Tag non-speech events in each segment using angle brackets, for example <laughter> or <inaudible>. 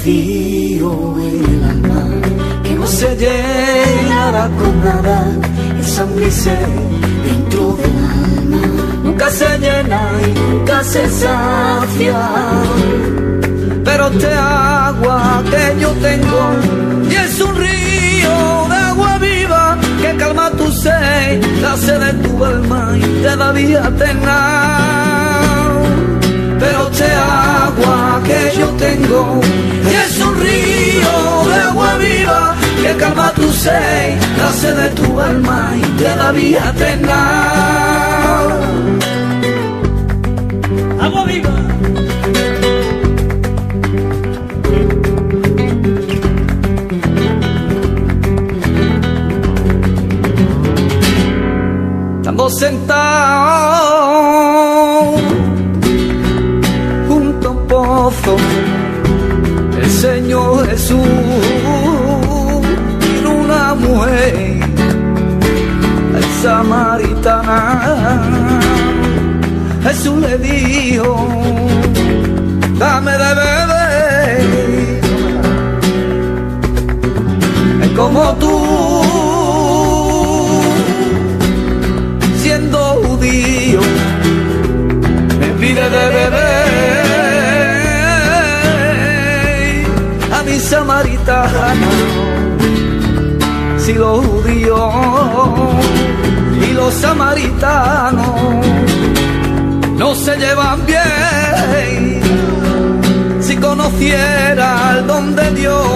Vacío el alma que no se llenará con nada. Esa hambre dentro del alma nunca se llena y nunca se sacia. Pero este agua que yo tengo y es un río de agua viva que calma tu sed, la sed de tu alma y te da vida pero este agua que yo tengo y es un río de agua viva que calma tu sed, sed de tu alma y te da vida eterna. Agua viva. Estamos sentados Jesús vino una mujer, samaritana. Jesús le dijo, dame de beber, es como tú, siendo judío me pide de beber samaritana. Si los judíos y los samaritanos no se llevan bien, si conociera el don de Dios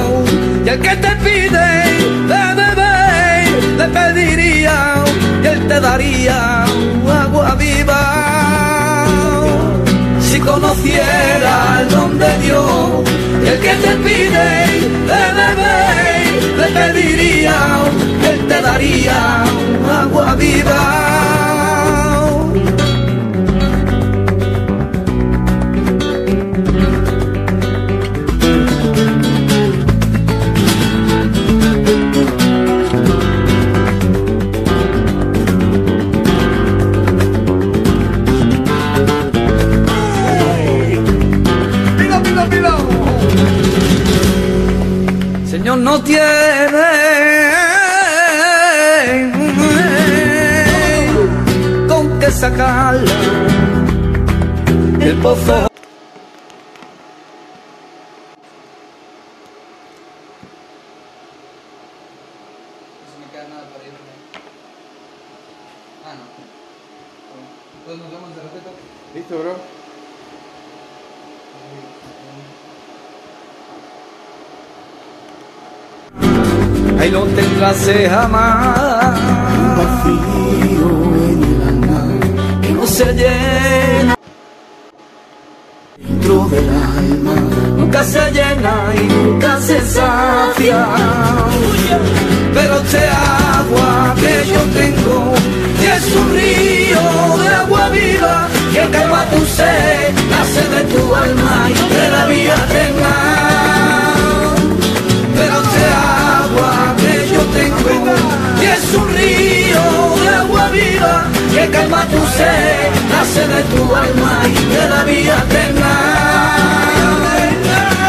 y el que te pide de beber, le pediría y él te daría agua viva conociera el don de Dios, el que te pide de beber, le pediría, él te daría agua viva. Tiene con qué sacarla el pozo. Listo, bro. Ahí eh, jamás. Un vacío en el alma que no se llena. Dentro del alma nunca se llena y nunca se sacia. Pero este agua que yo tengo es un río de agua viva que calma tu sed, la sed de tu alma y te da vida eterna es un río de agua viva que calma tu sed, la sed de tu alma y te da vida eterna.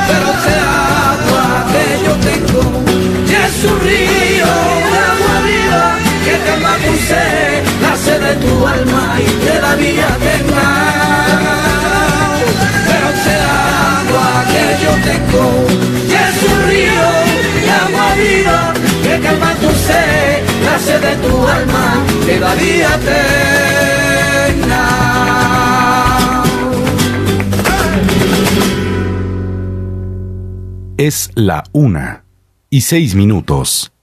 Pero este agua que yo tengo es un río de agua viva que calma tu sed, la sed de tu alma y te da vida eterna. Pero este agua que yo tengo es un río de agua viva que calma tu sed, de tu alma queda día eterna. Es la una y seis minutos.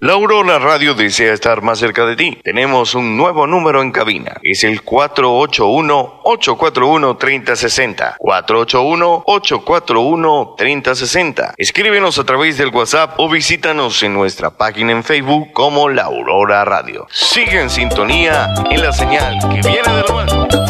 La Aurora radio desea estar más cerca de ti. Tenemos un nuevo número en cabina. Es el 481-841-3060. 481-841-3060. Escríbenos a través del WhatsApp o visítanos en nuestra página en Facebook como La Aurora Radio. Sigue en sintonía en la señal que viene de la mano.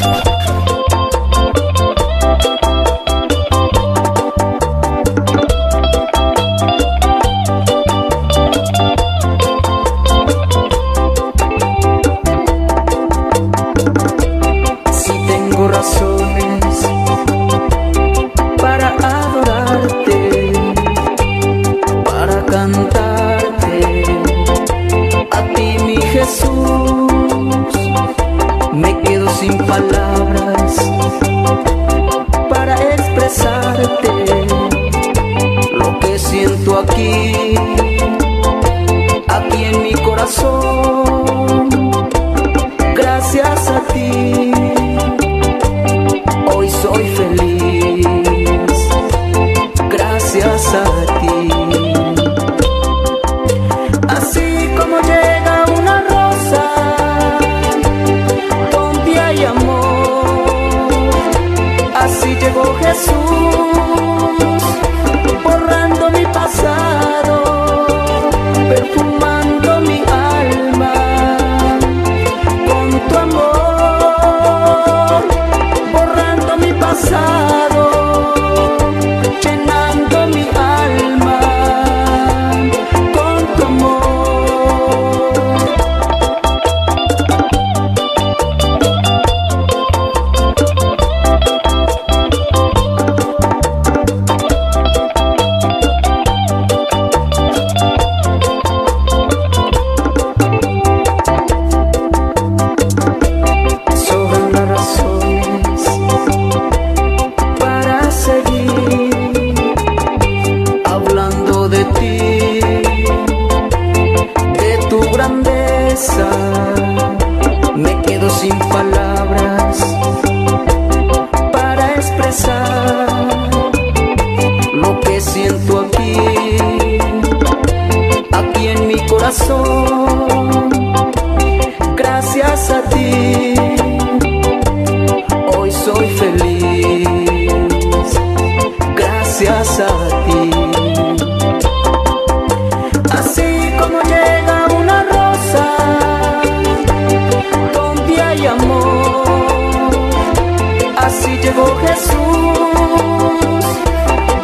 Así llegó Jesús,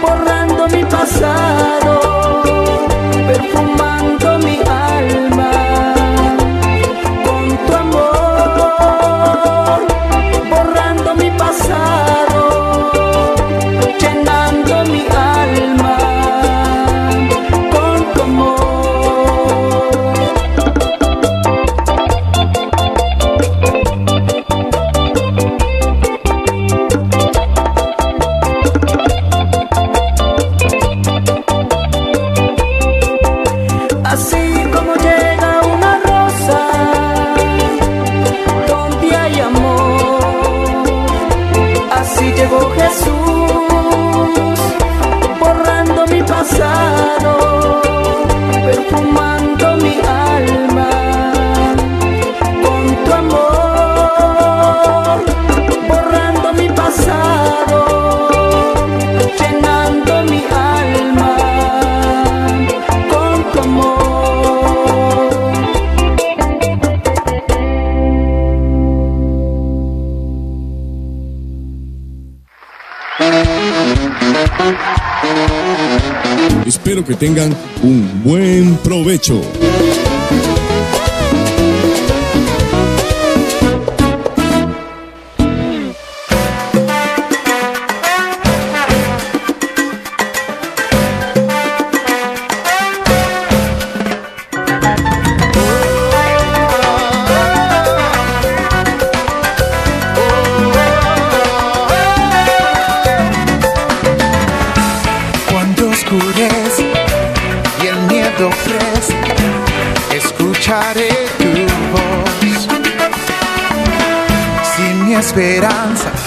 borrando mi pasado. que tengan un buen provecho. answer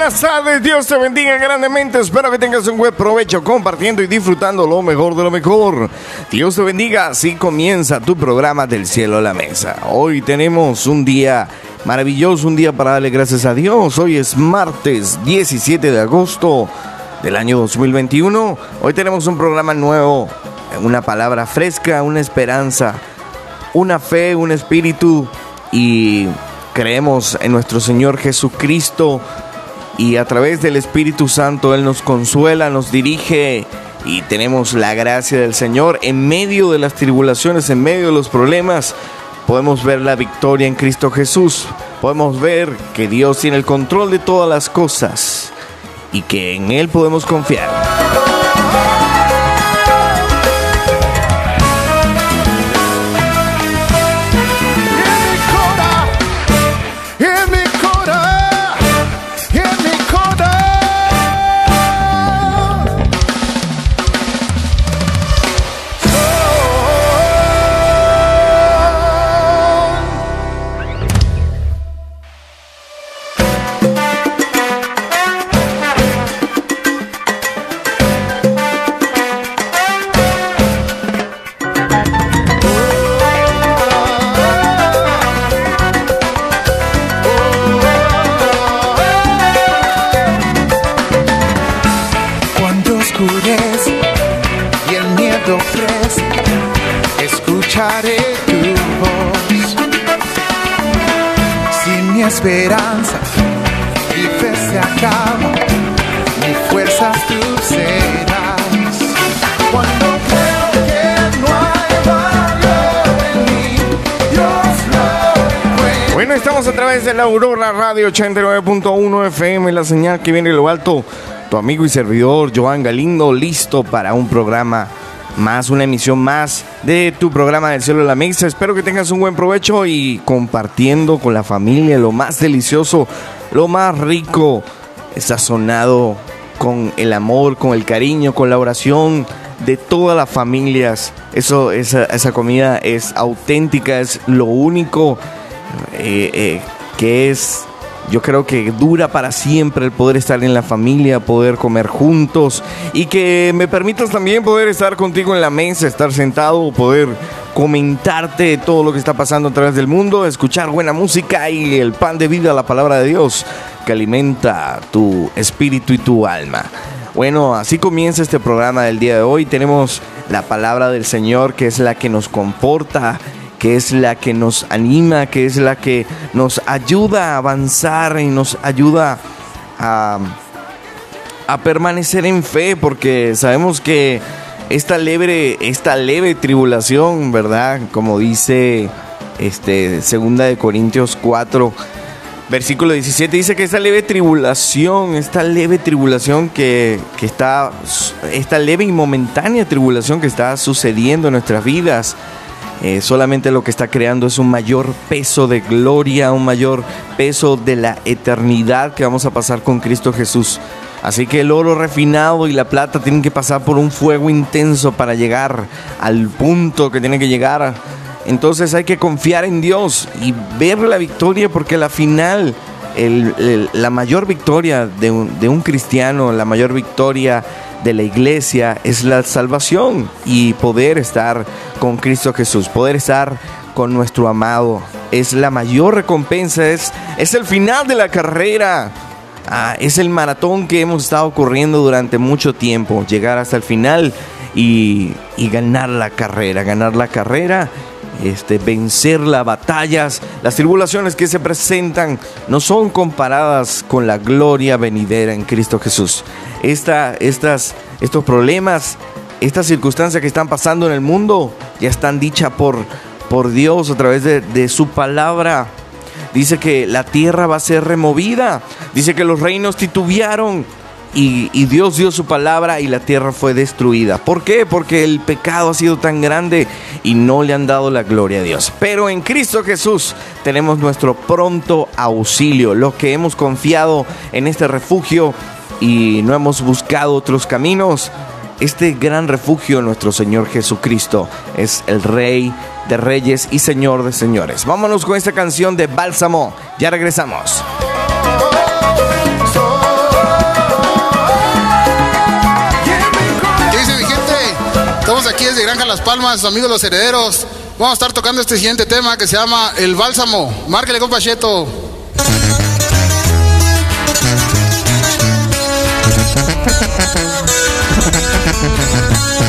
buenas tardes, Dios te bendiga grandemente. Espero que tengas un buen provecho compartiendo y disfrutando lo mejor de lo mejor. Dios te bendiga, así comienza tu programa del cielo a la mesa. Hoy tenemos un día maravilloso, un día para darle gracias a Dios. Hoy es martes 17 de agosto del año 2021. Hoy tenemos un programa nuevo, una palabra fresca, una esperanza, una fe, un espíritu y creemos en nuestro Señor Jesucristo y a través del Espíritu Santo Él nos consuela, nos dirige y tenemos la gracia del Señor en medio de las tribulaciones, en medio de los problemas. Podemos ver la victoria en Cristo Jesús. Podemos ver que Dios tiene el control de todas las cosas y que en Él podemos confiar. Miedo crece, escucharé tu voz. Si mi esperanza y fe se acaba, mi fuerzas tú serás. Cuando creo que no hay valor en mí, Dios lo. Bueno, estamos a través de la Aurora Radio 89.1 FM, la señal que viene de lo alto. Tu amigo y servidor Joan Galindo, listo para un programa más, una emisión más de tu programa del cielo de la mesa. Espero que tengas un buen provecho y compartiendo con la familia lo más delicioso lo más rico, sazonado con el amor, con el cariño, con la oración de todas las familias. Eso, esa, esa comida es auténtica, es lo único eh, eh, que es yo creo que dura para siempre el poder estar en la familia, poder comer juntos y que me permitas también poder estar contigo en la mesa, estar sentado, poder comentarte todo lo que está pasando a través del mundo, escuchar buena música y el pan de vida, la palabra de Dios que alimenta tu espíritu y tu alma. Bueno, así comienza este programa del día de hoy. Tenemos la palabra del Señor que es la que nos comporta que es la que nos anima, que es la que nos ayuda a avanzar y nos ayuda a, permanecer en fe, porque sabemos que esta leve, esta leve tribulación, ¿verdad? Como dice este, segunda de Corintios 4, versículo 17, dice que esta leve tribulación, esta leve tribulación que, que está, esta leve y momentánea tribulación que está sucediendo en nuestras vidas, eh, solamente lo que está creando es un mayor peso de gloria, un mayor peso de la eternidad que vamos a pasar con Cristo Jesús. Así que el oro refinado y la plata tienen que pasar por un fuego intenso para llegar al punto que tiene que llegar. Entonces hay que confiar en Dios y ver la victoria porque la final, la mayor victoria de un cristiano, la mayor victoria de la iglesia es la salvación y poder estar con Cristo Jesús, poder estar con nuestro amado. Es la mayor recompensa, es, es el final de la carrera. Ah, es el maratón que hemos estado corriendo durante mucho tiempo, llegar hasta el final y, y ganar la carrera, ganar la carrera este, vencer las batallas, las tribulaciones que se presentan no son comparadas con la gloria venidera en Cristo Jesús. Esta, estas, estos problemas, estas circunstancias que están pasando en el mundo ya están dichas por, por Dios a través de, de su palabra. Dice que la tierra va a ser removida. Dice que los reinos titubearon y, Dios dio su palabra y la tierra fue destruida. ¿Por qué? Porque el pecado ha sido tan grande y no le han dado la gloria a Dios. Pero en Cristo Jesús tenemos nuestro pronto auxilio. Los que hemos confiado en este refugio y no hemos buscado otros caminos, este gran refugio, nuestro Señor Jesucristo, es el Rey de Reyes y Señor de Señores. Vámonos con esta canción de Bálsamo. Ya regresamos. de Granja Las Palmas, amigos los herederos. Vamos a estar tocando este siguiente tema que se llama El Bálsamo. Márquele con Pacheto. <laughs>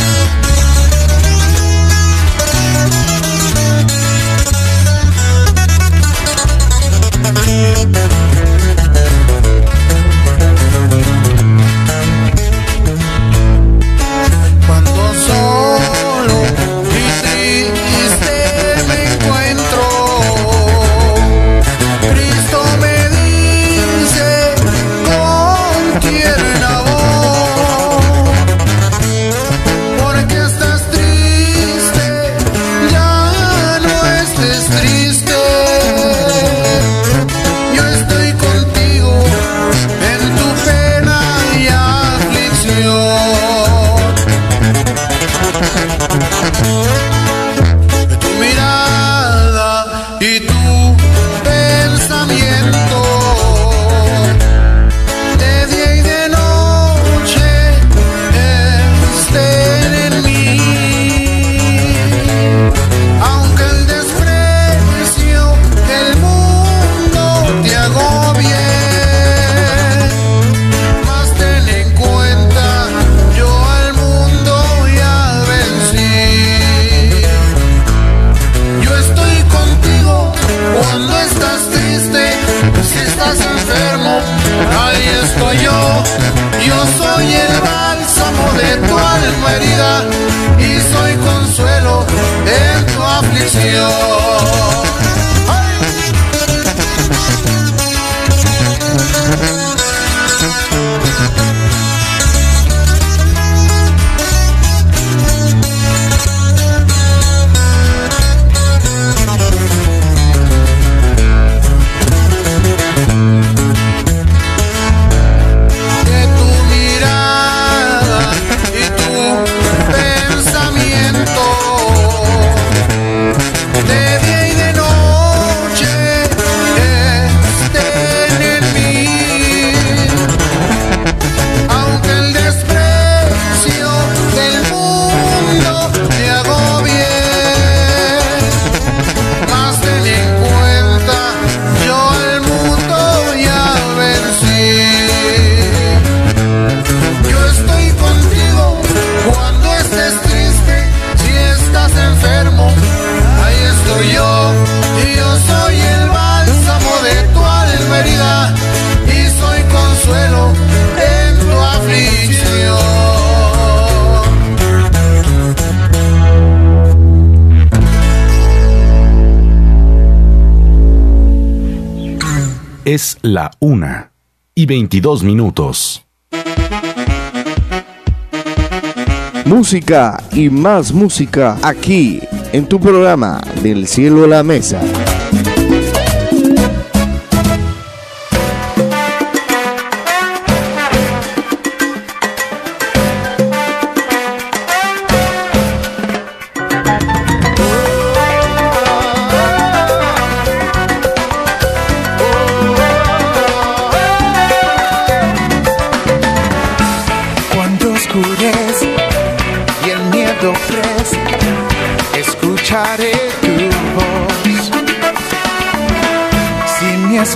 Es la una y 22 minutos. Música y más música aquí en tu programa Del cielo a la mesa.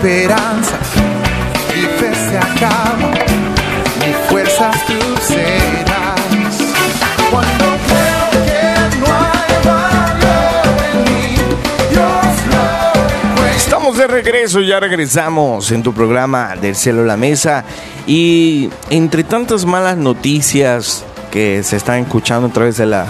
Mi esperanza y fe se acaba, mi fuerza tú serás. Cuando creo que no hay valor en mí, Dios lo. Estamos de regreso, ya regresamos en tu programa del cielo a la mesa y entre tantas malas noticias que se están escuchando a través de la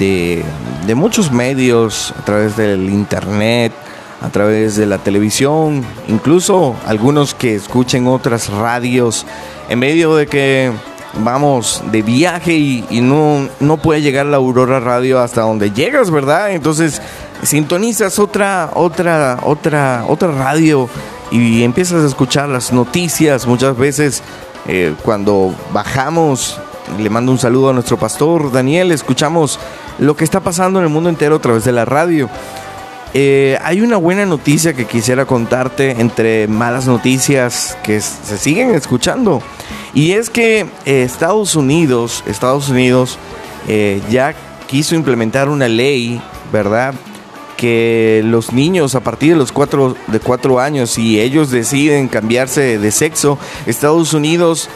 de, de muchos medios, a través del internet, a través de la televisión, incluso algunos que escuchen otras radios, en medio de que vamos de viaje y, no, no puede llegar la Aurora Radio hasta donde llegas, ¿verdad? Entonces sintonizas otra, otra, otra, otra radio y empiezas a escuchar las noticias. Muchas veces eh, cuando bajamos, le mando un saludo a nuestro pastor Daniel, escuchamos lo que está pasando en el mundo entero a través de la radio. Eh, hay una buena noticia que quisiera contarte entre malas noticias que se siguen escuchando. Y es que eh, Estados Unidos, Estados Unidos eh, ya quiso implementar una ley, ¿verdad? Que los niños a partir de los cuatro, de cuatro años, si ellos deciden cambiarse de sexo, Estados Unidos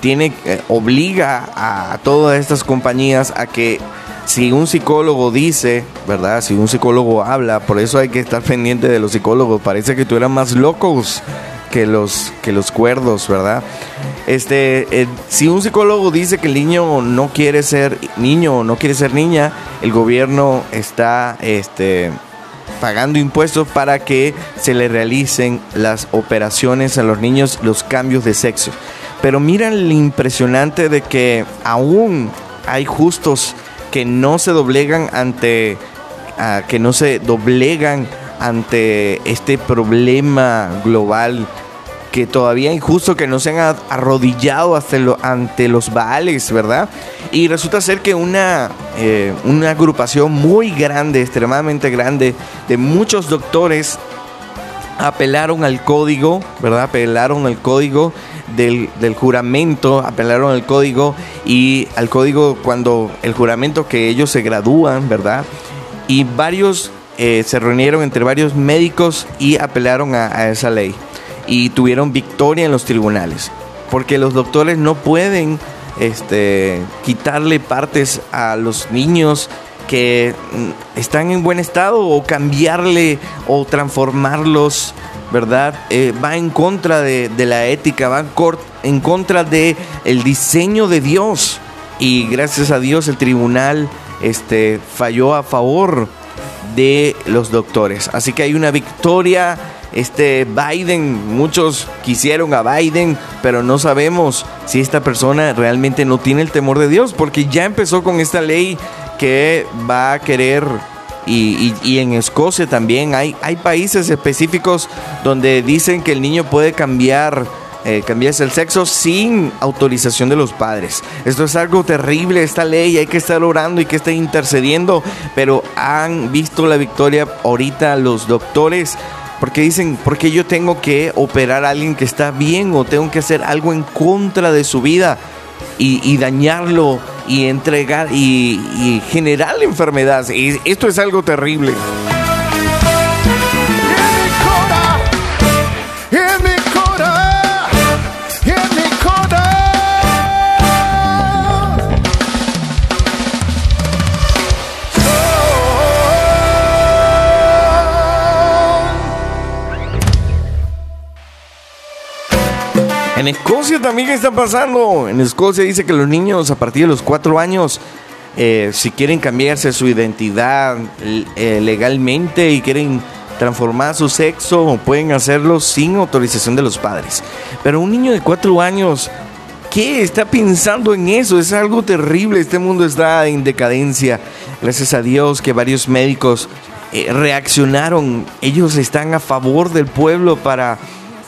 tiene, obliga a todas estas compañías a que si un psicólogo dice, ¿verdad? Si un psicólogo habla, por eso hay que estar pendiente de los psicólogos. Parece que tú eras más locos que los, que los cuerdos, ¿verdad? Este, eh, si un psicólogo dice que el niño no quiere ser niño o no quiere ser niña, el gobierno está, este, pagando impuestos para que se le realicen las operaciones a los niños, los cambios de sexo. Pero mira lo impresionante de que aún hay justos que no se doblegan ante ah, que no se doblegan ante este problema global que todavía hay justo que no se han arrodillado ante los baales, ¿verdad? Y resulta ser que una, eh, una agrupación muy grande, extremadamente grande, de muchos doctores apelaron al código, ¿verdad? Apelaron al código del, juramento, apelaron al código y al código cuando el juramento que ellos se gradúan, ¿verdad? Y varios eh, se reunieron entre varios médicos y apelaron a, a esa ley y tuvieron victoria en los tribunales, porque los doctores no pueden este, quitarle partes a los niños que mm, están en buen estado o cambiarle o transformarlos, ¿verdad? Eh, va en contra de, la ética, va en, contra de el diseño de Dios. Y gracias a Dios el tribunal este, falló a favor de los doctores. Así que hay una victoria. Este Biden, muchos quisieron a Biden, pero no sabemos si esta persona realmente no tiene el temor de Dios, porque ya empezó con esta ley que va a querer y, y- en Escocia también hay, hay países específicos donde dicen que el niño puede cambiar, eh, cambiarse el sexo sin autorización de los padres. Esto es algo terrible, esta ley, hay que estar orando y que estar intercediendo, pero han visto la victoria ahorita los doctores. Porque dicen, porque yo tengo que operar a alguien que está bien o tengo que hacer algo en contra de su vida y dañarlo y entregar y, y generar la enfermedad. Y esto es algo terrible. En Escocia también, ¿qué está pasando? En Escocia dice que los niños a partir de los cuatro años, eh, si quieren cambiarse su identidad eh, legalmente y quieren transformar su sexo pueden hacerlo sin autorización de los padres. Pero un niño de cuatro años, ¿qué está pensando en eso? Es algo terrible, este mundo está en decadencia. Gracias a Dios que varios médicos eh, reaccionaron, ellos están a favor del pueblo para,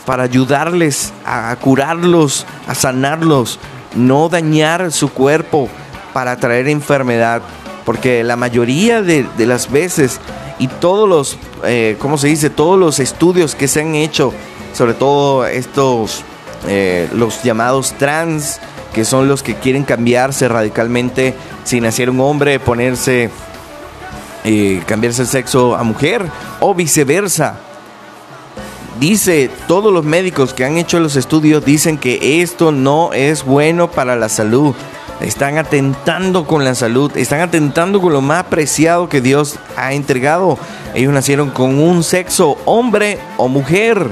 para ayudarles a curarlos, a sanarlos, no dañar su cuerpo para traer enfermedad. Porque la mayoría de, las veces y todos los, eh, ¿cómo se dice? Todos los estudios que se han hecho, sobre todo estos, eh, los llamados trans, que son los que quieren cambiarse radicalmente si naciera un hombre, ponerse, eh, cambiarse el sexo a mujer o viceversa. Dice, todos los médicos que han hecho los estudios dicen que esto no es bueno para la salud. Están atentando con la salud, están atentando con lo más preciado que Dios ha entregado. Ellos nacieron con un sexo, hombre o mujer.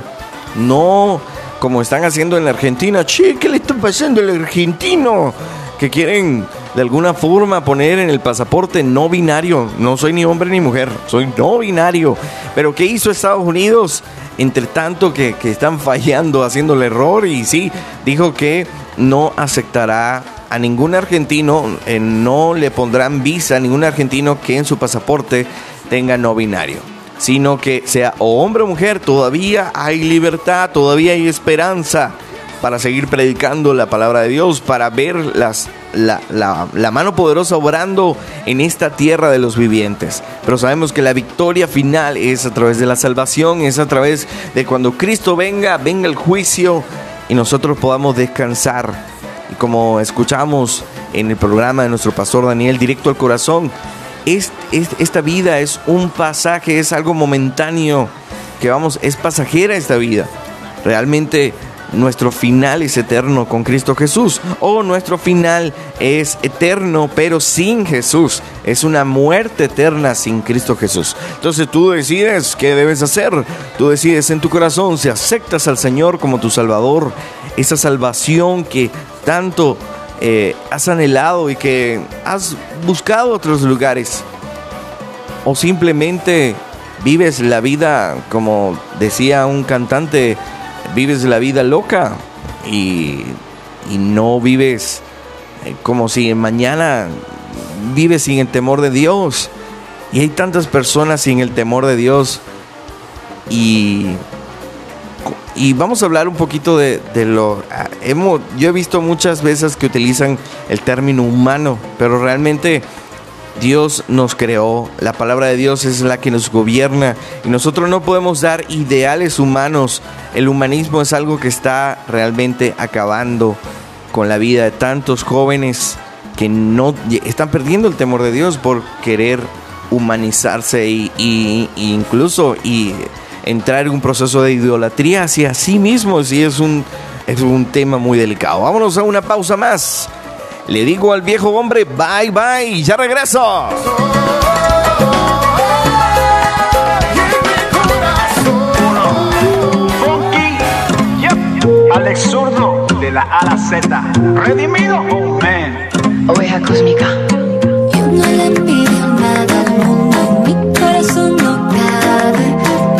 No como están haciendo en la Argentina. Che, ¿qué le está pasando al argentino? Que quieren de alguna forma poner en el pasaporte no binario. No soy ni hombre ni mujer, soy no binario. Pero ¿qué hizo Estados Unidos? Entre tanto que, que están <laughs> fallando, haciendo el error y sí, dijo que no aceptará a ningún argentino, eh, no le pondrán visa a ningún argentino que en su pasaporte tenga no binario, sino que sea o hombre o mujer, todavía hay libertad, todavía hay esperanza para seguir predicando la palabra de Dios, para ver la, la- mano poderosa obrando en esta tierra de los vivientes. Pero sabemos que la victoria final es a través de la salvación, es a través de cuando Cristo venga, venga el juicio y nosotros podamos descansar. Y como escuchamos en el programa de nuestro pastor Daniel, directo al corazón, es- es- esta vida es un pasaje, es algo momentáneo, que vamos, es pasajera esta vida. Realmente nuestro final es eterno con Cristo Jesús, o nuestro final es eterno pero sin Jesús. Es una muerte eterna sin Cristo Jesús. Entonces tú decides qué debes hacer. Tú decides en tu corazón si aceptas al Señor como tu Salvador, esa salvación que tanto eh, has anhelado y que has buscado otros lugares o simplemente vives la vida, como decía un cantante, vives la vida loca y, y no vives eh, como si mañana vives sin el temor de Dios. Y hay tantas personas sin el temor de Dios. Y, y vamos a hablar un poquito de, de lo... ah, Hemos, yo he visto muchas veces que utilizan el término humano, pero realmente Dios nos creó, la palabra de Dios es la que nos gobierna y nosotros no podemos dar ideales humanos. El humanismo es algo que está realmente acabando con la vida de tantos jóvenes que no están perdiendo el temor de Dios por querer humanizarse y, incluso y entrar en un proceso de idolatría hacia sí mismos y es un es un tema muy delicado. Vámonos a una pausa más. Le digo al viejo hombre, bye bye, ya regreso. Funky, yep, Alex Zurdo de la A la Z. Redimido, oh man. Oveja cósmica. Yo no le pido nada al mundo, mi corazón no cabe.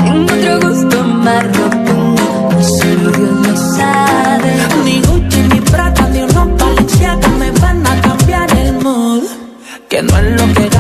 Tengo otro gusto más rotundo, solo Dios lo sabe. Ni Que no es lo que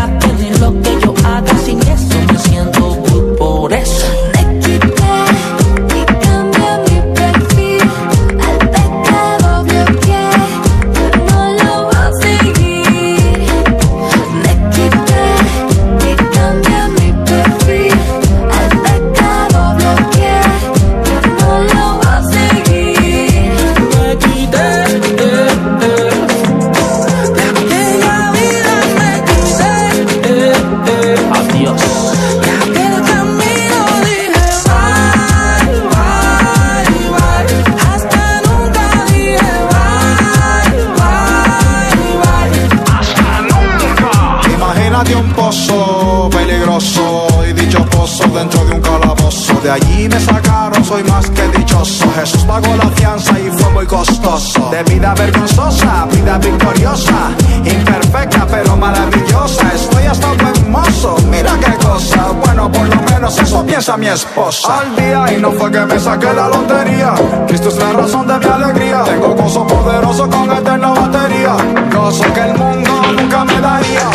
mi esposa. Al día y no fue que me saqué la lotería. Cristo es la razón de mi alegría. Tengo gozo poderoso con eterna batería. Gozo que el mundo nunca me daría.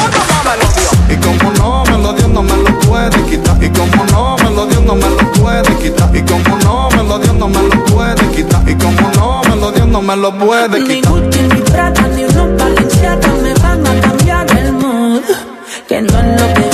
Y como no me lo dio, no me lo puede quitar. Y como no me lo dio, no me lo puede quitar. Y como no me lo dio, no me lo puede quitar. Y como no me lo dio, no me lo puede Ni quitar. Gucci, ni Prada, ni ropa Balenciaga me van a cambiar el mood. Que no es lo que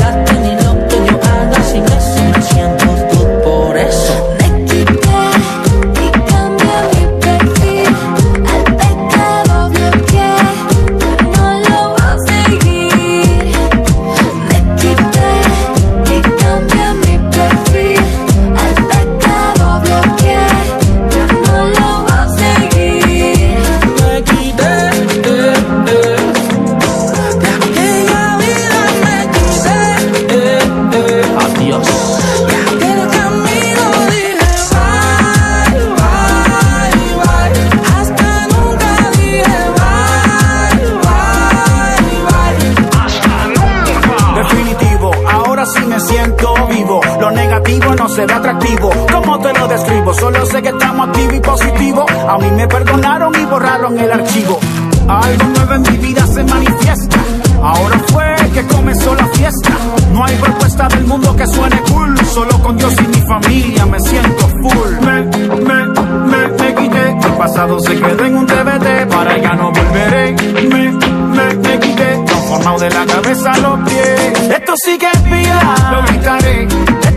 ¿Cómo te lo describo? Solo sé que estamos activos y positivos. A mí me perdonaron y borraron el archivo. Algo nuevo en mi vida se manifiesta. Ahora fue que comenzó la fiesta. No hay propuesta del mundo que suene cool. Solo con Dios y mi familia me siento full. Me, me, me, me quité. El pasado se quedó en un DVD. Para ya no volveré. Me, me, me quité. Transformado de la cabeza a los pies. Esto sí que vida. Lo gritaré.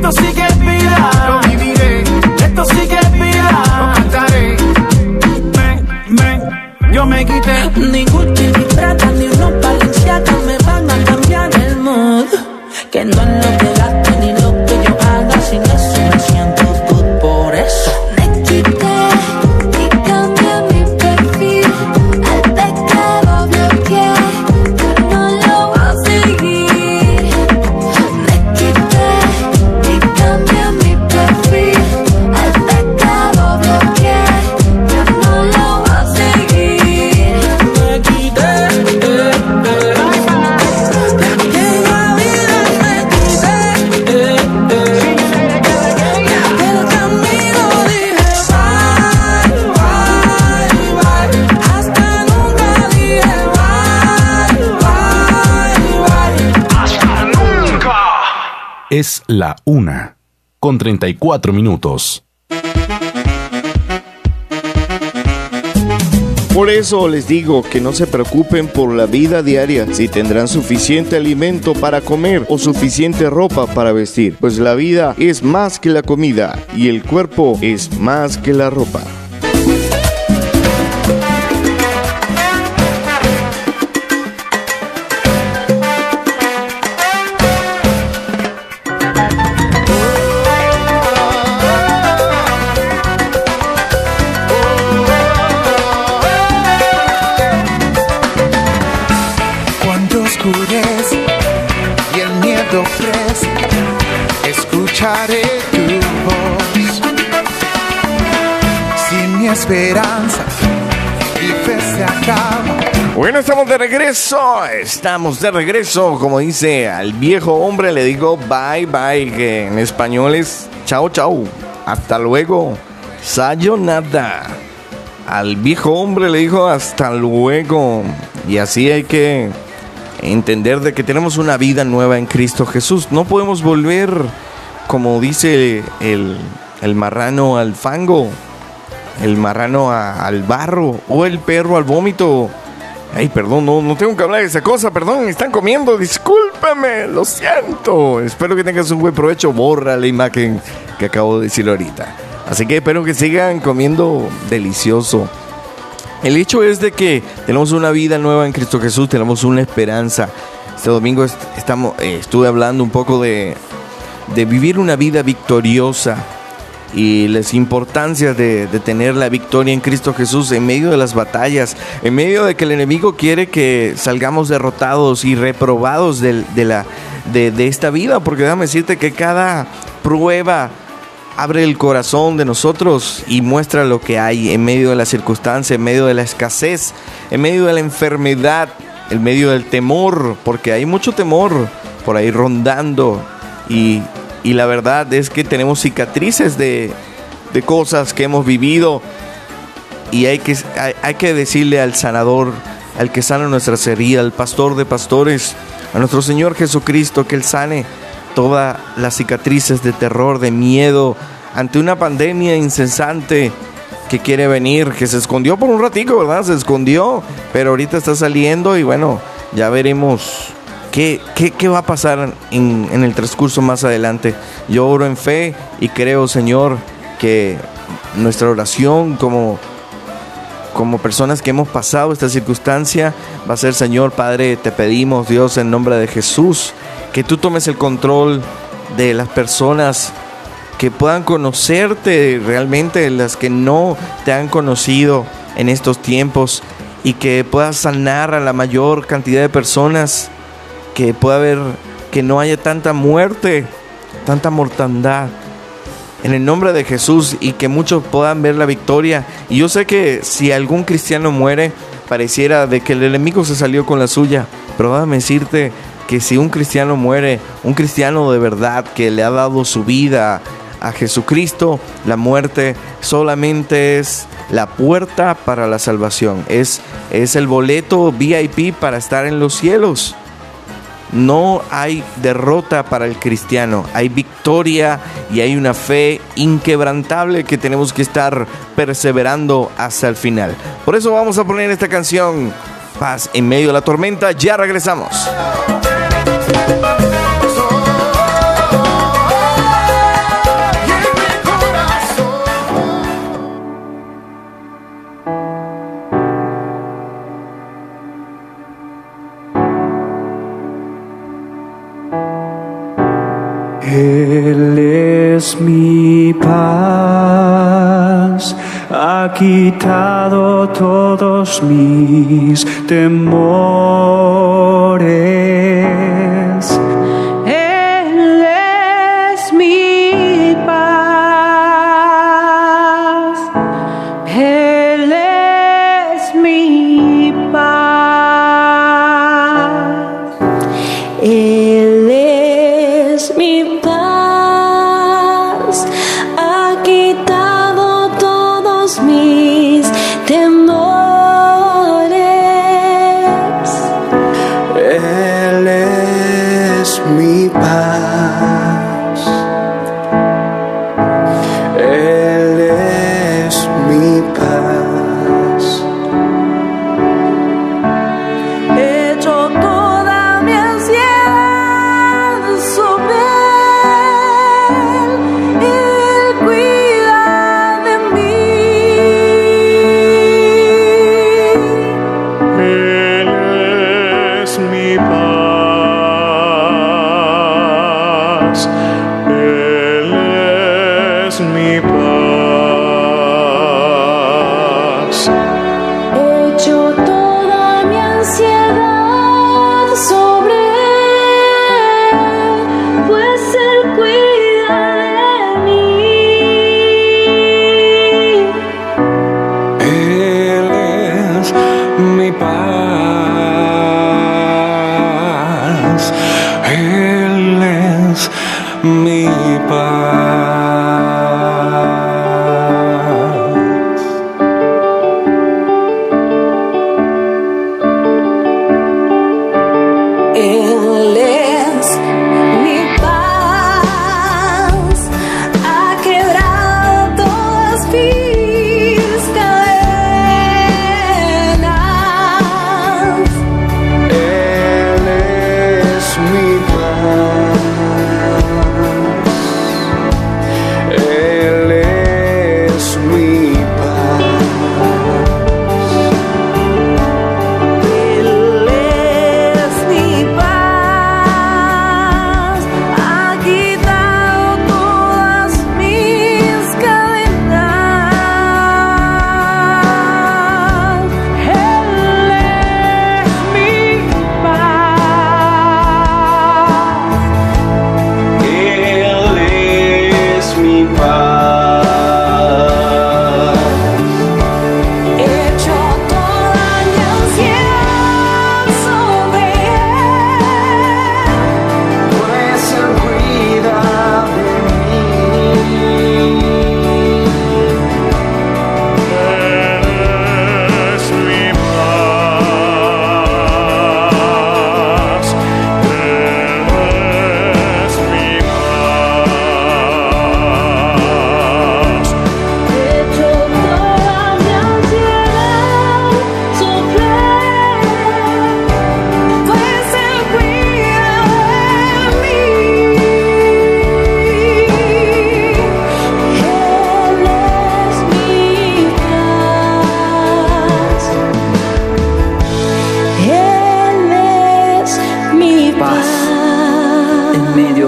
Esto sí que es vida. Lo viviré. Esto sí que es vida. Lo cantaré. Me, me, yo me quité. Ni Gucci, ni Prada, ni ropa me van a Es la una. Con 34 minutos. Por eso les digo que no se preocupen por la vida diaria, si tendrán suficiente alimento para comer o suficiente ropa para vestir, pues la vida es más que la comida y el cuerpo es más que la ropa. Esperanza Bueno, estamos de regreso, estamos de regreso, como dice al viejo hombre, le digo bye bye, que en español es chao chao, hasta luego, sayonara. Al viejo hombre le dijo hasta luego, y así hay que entender de que tenemos una vida nueva en Cristo Jesús. No podemos volver, como dice el, el marrano al fango, el marrano al barro o el perro al vómito. Ay, perdón, no, tengo que hablar de esa cosa, perdón, están comiendo, discúlpame, lo siento. Espero que tengas un buen provecho, borra la imagen que acabo de decir ahorita. Así que espero que sigan comiendo delicioso. El hecho es de que tenemos una vida nueva en Cristo Jesús, tenemos una esperanza. Este domingo est- eh, estuve hablando un poco de vivir una vida victoriosa y las importancias de, de tener la victoria en Cristo Jesús en medio de las batallas, en medio de que el enemigo quiere que salgamos derrotados y reprobados del- de, la, de, de esta vida, porque déjame decirte que cada prueba abre el corazón de nosotros y muestra lo que hay en medio de la circunstancia, en medio de la escasez, en medio de la enfermedad, en medio del temor, porque hay mucho temor por ahí rondando y, y la verdad es que tenemos cicatrices de, de cosas que hemos vivido y hay que, hay, que decirle al sanador, al que sana nuestras heridas, al pastor de pastores, a nuestro Señor Jesucristo, que Él sane todas las cicatrices de terror, de miedo, ante una pandemia incesante que quiere venir, que se escondió por un ratico, ¿verdad? Se escondió, pero ahorita está saliendo y bueno, ya veremos qué, va a pasar en, en el transcurso más adelante. Yo oro en fe y creo, Señor, que nuestra oración como como personas que hemos pasado esta circunstancia, va a ser, Señor Padre, te pedimos, Dios, en nombre de Jesús, que tú tomes el control de las personas que puedan conocerte realmente, las que no te han conocido en estos tiempos, y que puedas sanar a la mayor cantidad de personas, que pueda haber, que no haya tanta muerte, tanta mortandad en el nombre de Jesús y que muchos puedan ver la victoria. Y yo sé que si algún cristiano muere, pareciera de que el enemigo se salió con la suya, pero déjame decirte que si un cristiano muere, un cristiano de verdad que le ha dado su vida a Jesucristo, la muerte solamente es la puerta para la salvación, es, es el boleto VIP para estar en los cielos. No hay derrota para el cristiano, hay victoria y hay una fe inquebrantable que tenemos que estar perseverando hasta el final. Por eso vamos a poner esta canción, Paz en medio de la tormenta, ya regresamos. Quitado todos mis temores.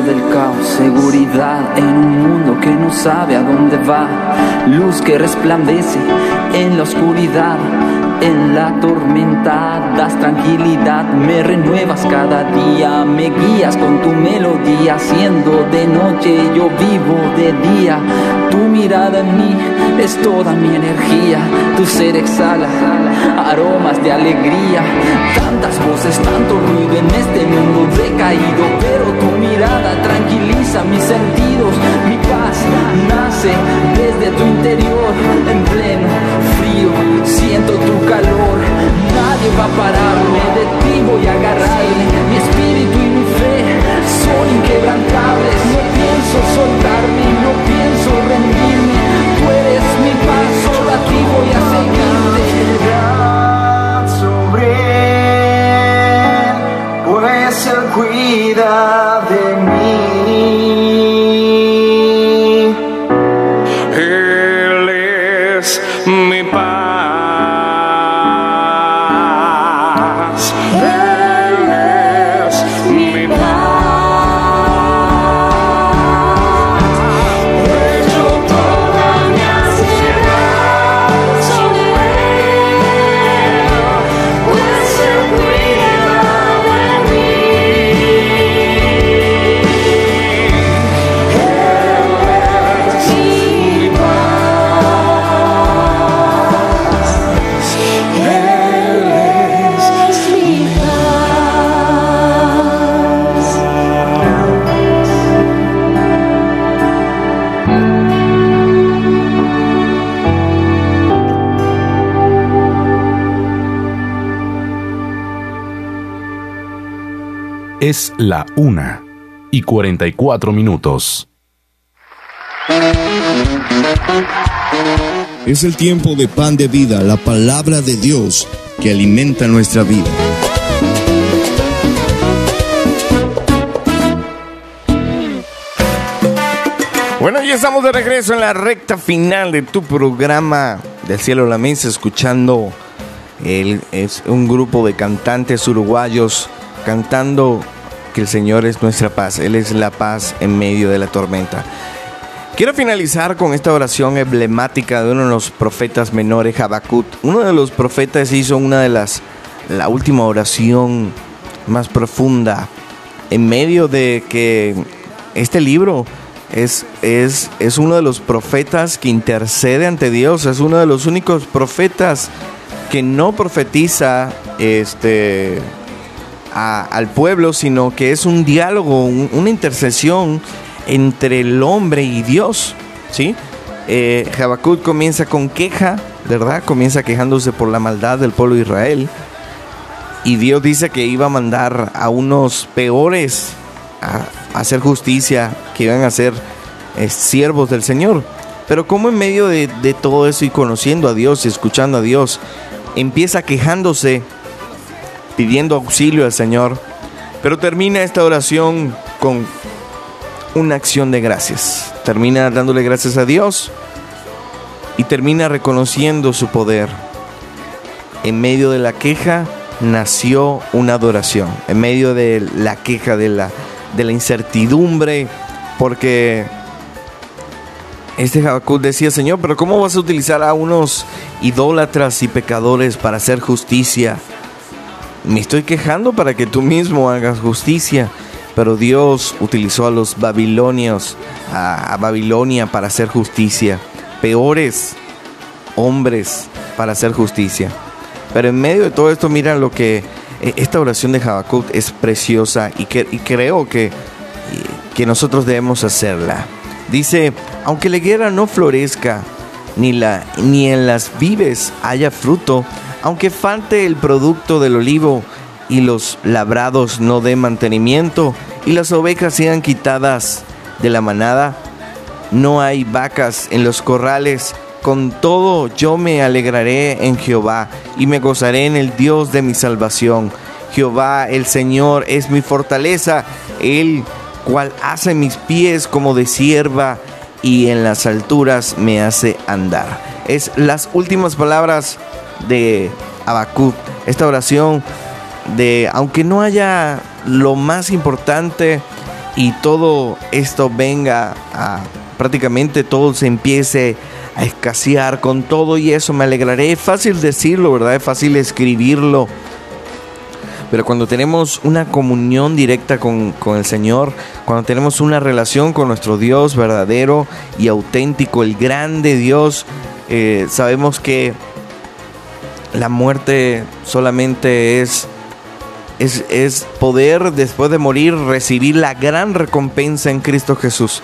del caos, seguridad en un mundo que no sabe a dónde va, luz que resplandece en la oscuridad. En la tormenta. Das tranquilidad, me renuevas cada día, me guías con tu melodía, siendo de noche yo vivo de día. Tu mirada en mí es toda mi energía, tu ser exhala aromas de alegría. Tantas voces, tanto ruido en este mundo. Decaído, pero tu mirada tranquiliza mis sentidos, mi paz nace desde tu interior en pleno siento tu calor, nadie va a pararme, de ti. Voy a agarrarme, mi espíritu y mi fe. Son inquebrantables, no pienso soltarme, no pienso rendirme, tú eres mi paz, solo a ti voy a seguirte. sobre él, pues él cuida Es la una y 44 minutos. Es el tiempo de pan de vida, la palabra de Dios que alimenta nuestra vida. Bueno, ya estamos de regreso en la recta final de tu programa del cielo a la mesa, escuchando el, es un grupo de cantantes uruguayos cantando que el Señor es nuestra paz, Él es la paz en medio de la tormenta. Quiero finalizar con esta oración emblemática de uno de los profetas menores, Habacuc. Uno de los profetas hizo una de las, la última oración más profunda en medio de que este libro es, es, es uno de los profetas que intercede ante Dios, es uno de los únicos profetas que no profetiza este, al pueblo, sino que es un diálogo, un- una intercesión entre el hombre y Dios. ¿sí? Eh, comienza con queja, ¿verdad? Comienza quejándose por la maldad del pueblo de Israel. Y Dios dice que iba a mandar a unos peores a, hacer justicia, que iban a ser eh, siervos del Señor. Pero como en medio de todo eso y conociendo a Dios y escuchando a Dios, empieza quejándose, pidiendo auxilio al Señor, pero termina esta oración con una acción de gracias. Termina dándole gracias a Dios y termina reconociendo su poder. En medio de la queja nació una adoración. En medio de la queja, de la, de la incertidumbre, porque este Habacuc decía, Señor, pero ¿cómo vas a utilizar a unos idólatras y pecadores para hacer justicia? Me estoy quejando para que tú mismo hagas justicia. Pero Dios utilizó a los babilonios, a, Babilonia para hacer justicia. Peores hombres para hacer justicia. Pero en medio de todo esto, mira lo que eh, esta oración de Habacuc es preciosa y, que, creo que, que nosotros debemos hacerla. Dice, aunque la guerra no florezca, ni, la, ni en las vives haya fruto, aunque falte el producto del olivo y los labrados no den mantenimiento y las ovejas sean quitadas de la manada, no hay vacas en los corrales, con todo yo me alegraré en Jehová y me gozaré en el Dios de mi salvación. Jehová el Señor es mi fortaleza, Él cual hace mis pies como de sierva y en las alturas me hace andar. Es las últimas palabras de Habacuc. Esta oración de aunque no haya lo más importante y todo esto venga a prácticamente todo se empiece a escasear con todo y eso me alegraré. Es fácil decirlo, ¿verdad? Es fácil escribirlo. Pero cuando tenemos una comunión directa con, con el Señor, cuando tenemos una relación con nuestro Dios verdadero y auténtico, el grande Dios, eh, sabemos que la muerte solamente es, es, es poder después de morir recibir la gran recompensa en Cristo Jesús.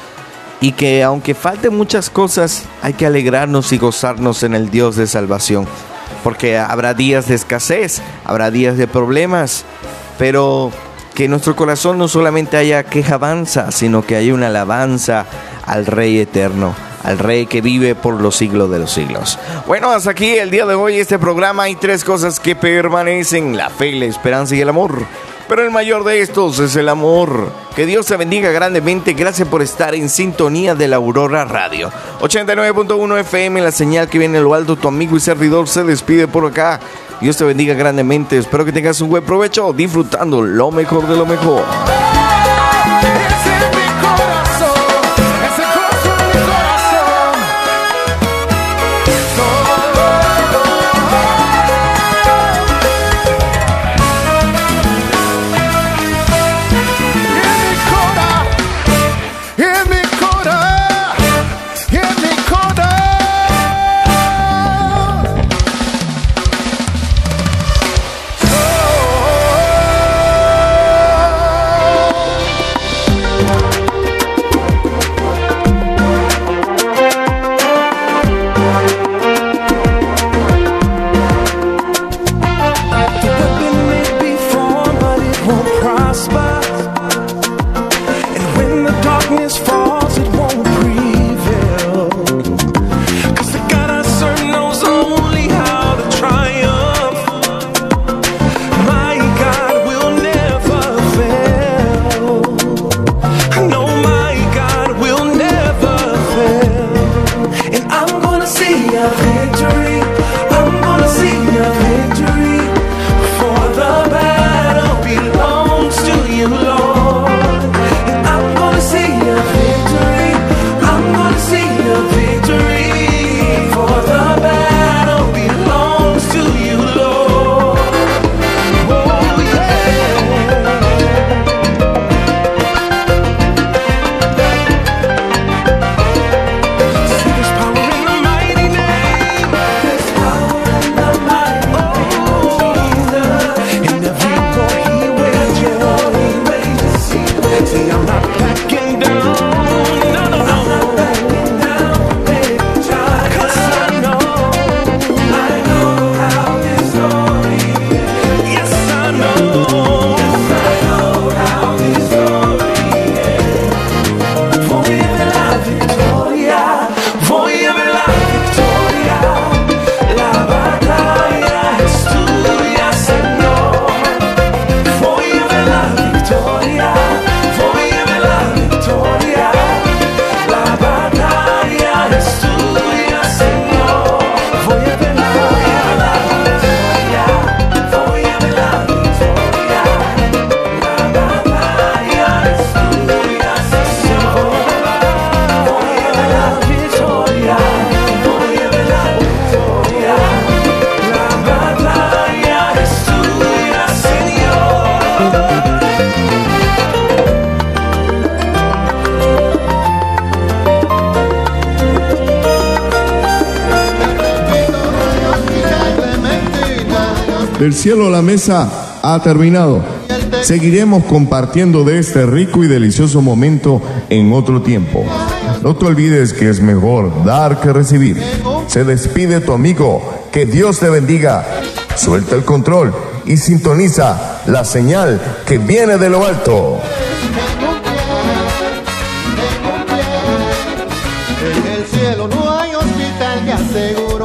Y que aunque falten muchas cosas, hay que alegrarnos y gozarnos en el Dios de salvación. Porque habrá días de escasez, habrá días de problemas, pero que en nuestro corazón no solamente haya quejabanza, sino que haya una alabanza al Rey eterno, al Rey que vive por los siglos de los siglos. Bueno, hasta aquí el día de hoy este programa hay tres cosas que permanecen, la fe, la esperanza y el amor. Pero el mayor de estos es el amor. Que Dios te bendiga grandemente. Gracias por estar en sintonía de la Aurora Radio. 89.1 FM, la señal que viene de lo alto. Tu amigo y servidor se despide por acá. Dios te bendiga grandemente. Espero que tengas un buen provecho disfrutando lo mejor de lo mejor. Cielo la mesa ha terminado. Seguiremos compartiendo de este rico y delicioso momento en otro tiempo. No te olvides que es mejor dar que recibir. Se despide tu amigo. Que Dios te bendiga. Suelta el control y sintoniza la señal que viene de lo alto.